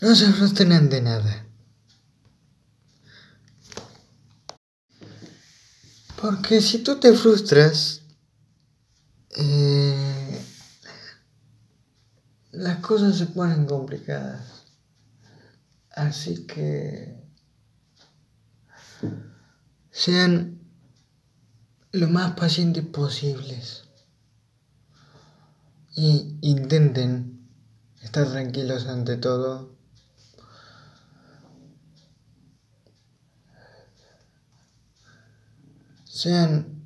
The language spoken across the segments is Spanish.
No se frustren de nada. Porque si tú te frustras, eh, las cosas se ponen complicadas. Así que sean lo más pacientes posibles y intenten estar tranquilos ante todo. Sean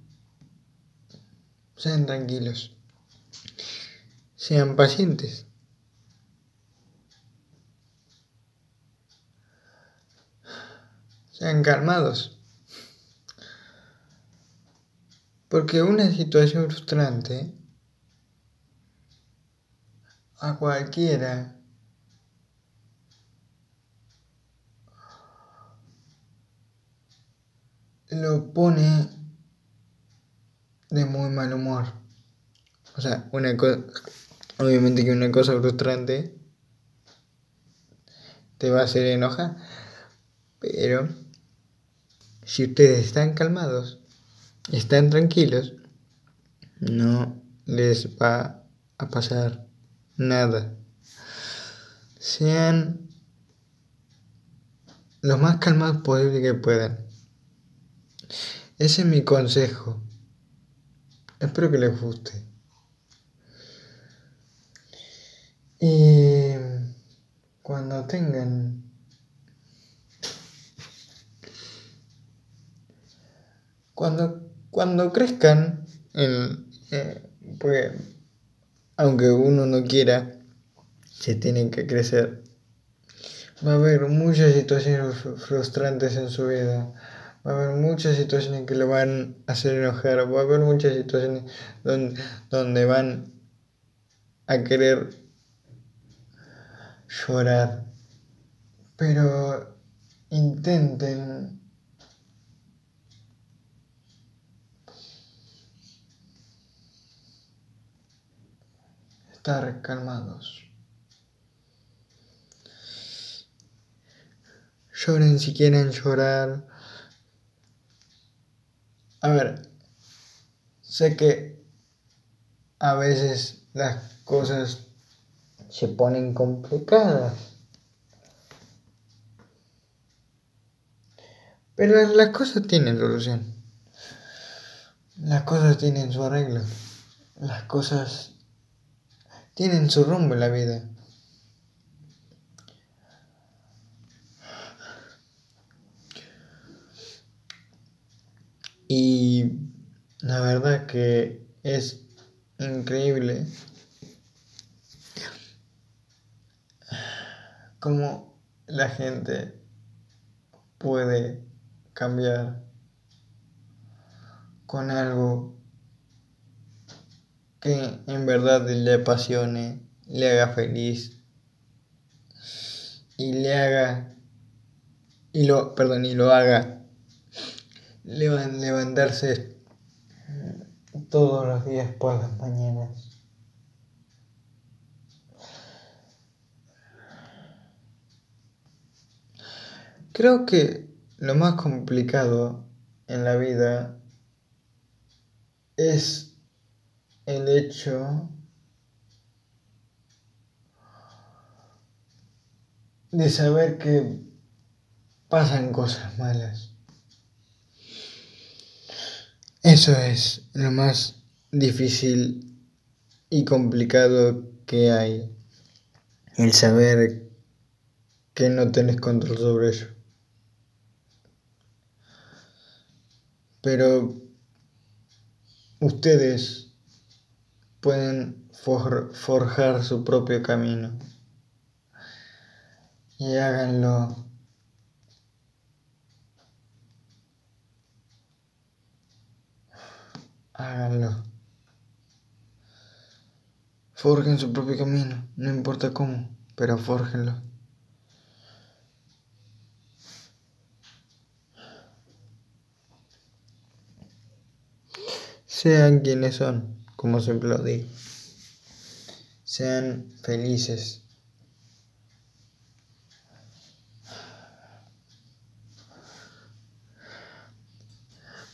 sean tranquilos. Sean pacientes. Sean calmados. Porque una situación frustrante a cualquiera lo pone mal humor. O sea, una cosa, obviamente que una cosa frustrante te va a hacer enojar, pero si ustedes están calmados, están tranquilos, no les va a pasar nada. Sean lo más calmados posible que puedan. Ese es mi consejo. Espero que les guste. Y cuando tengan cuando cuando crezcan eh, pues aunque uno no quiera se tienen que crecer va a haber muchas situaciones frustrantes en su vida va a haber muchas situaciones que lo van a hacer enojar, va a haber muchas situaciones donde, donde van a querer llorar, pero intenten estar calmados. Lloren si quieren llorar, ver, sé que a veces las cosas se ponen complicadas. Pero las cosas tienen solución. Las cosas tienen su arreglo. Las cosas tienen su rumbo en la vida. Y la verdad que es increíble cómo la gente puede cambiar con algo que en verdad le apasione, le haga feliz y le haga y lo perdón y lo haga levantarse todos los días por las mañanas. Creo que lo más complicado en la vida es el hecho de saber que pasan cosas malas. Eso es lo más difícil y complicado que hay. El saber que no tenés control sobre ello. Pero ustedes pueden forjar su propio camino y háganlo háganlo. Forjen su propio camino, no importa cómo, pero forjenlo. Sean quienes son, como siempre lo digo. Sean felices.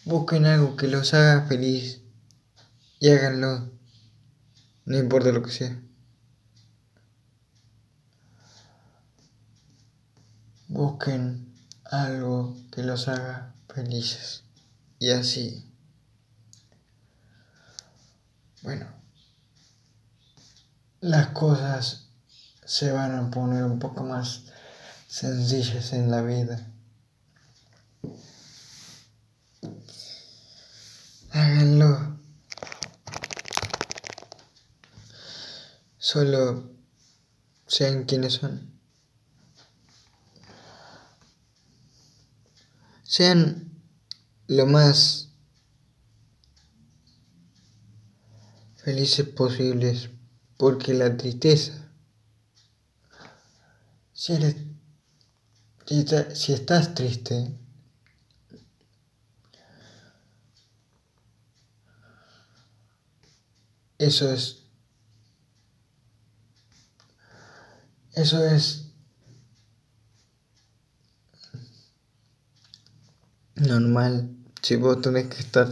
Busquen algo que los haga feliz y háganlo, no importa lo que sea. Busquen algo que los haga felices y así. Bueno, las cosas se van a poner un poco más sencillas en la vida. Háganlo. Solo sean quienes son. Sean lo más felices posibles, porque la tristeza, si, si estás triste, Eso es. Eso es. Normal. Si vos tenés que estar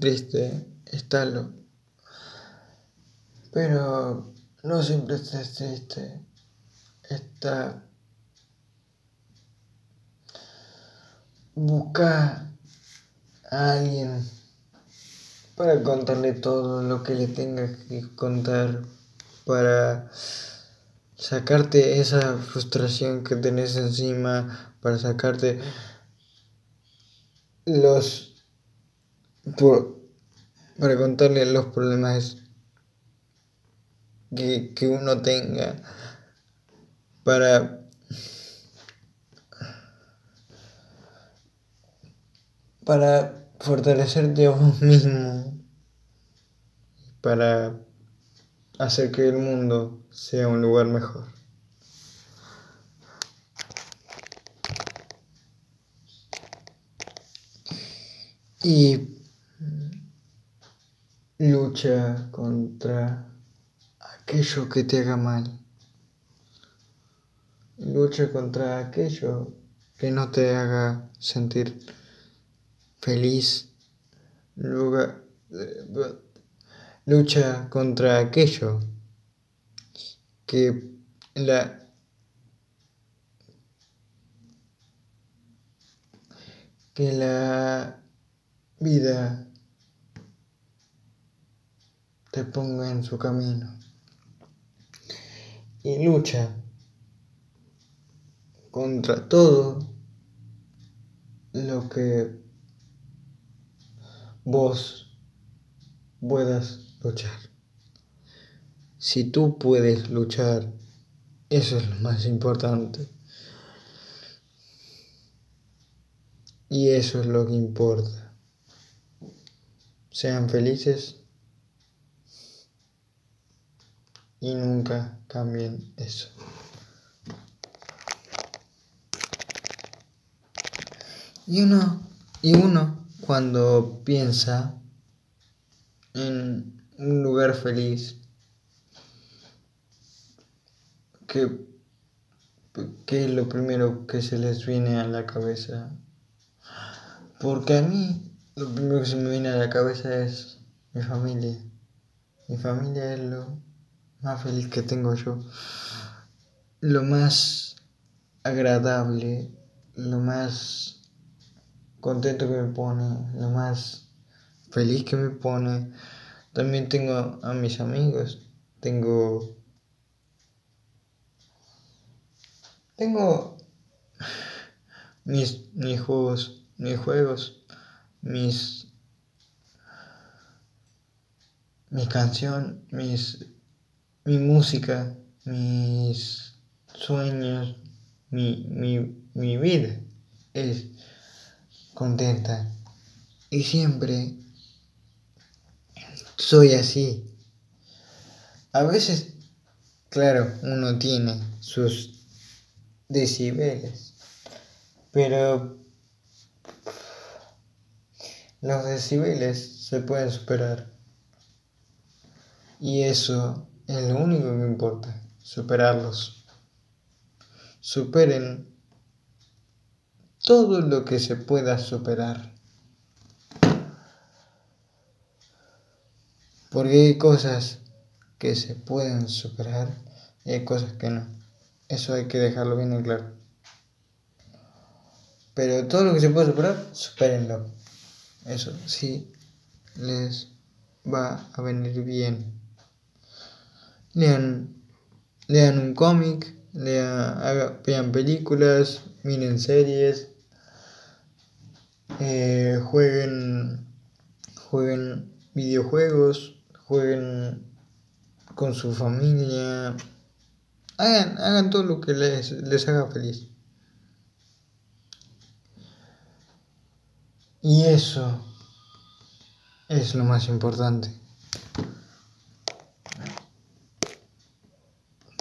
triste, estálo. Pero no siempre estés triste. Está. Busca a alguien para contarle todo lo que le tenga que contar, para sacarte esa frustración que tenés encima, para sacarte los... para contarle los problemas que, que uno tenga, para... para fortalecerte a vos mismo para hacer que el mundo sea un lugar mejor. Y lucha contra aquello que te haga mal. Lucha contra aquello que no te haga sentir feliz, lucha contra aquello que la que la vida te ponga en su camino. Y lucha contra todo lo que vos puedas luchar. Si tú puedes luchar, eso es lo más importante. Y eso es lo que importa. Sean felices y nunca cambien eso. Y uno, y uno cuando piensa en un lugar feliz, ¿qué, es lo primero que se les viene a la cabeza? Porque a mí lo primero que se me viene a la cabeza es mi familia. Mi familia es lo más feliz que tengo yo. Lo más agradable, lo más contento que me pone, lo más feliz que me pone. También tengo a mis amigos, tengo... Tengo mis, mis juegos, mis juegos, mis... Mi canción, mis... Mi música, mis sueños, mi, mi, mi vida es contenta. Y siempre soy así. A veces, claro, uno tiene sus decibeles, pero los decibeles se pueden superar. Y eso es lo único que importa, superarlos. Superen todo lo que se pueda superar. Porque hay cosas que se pueden superar y hay cosas que no. Eso hay que dejarlo bien en claro. Pero todo lo que se puede superar, supérenlo. Eso sí les va a venir bien. Lean, lean un cómic, lean, vean películas, miren series, eh, jueguen, jueguen videojuegos, jueguen con su familia, hagan, hagan todo lo que les, les haga feliz. Y eso es lo más importante.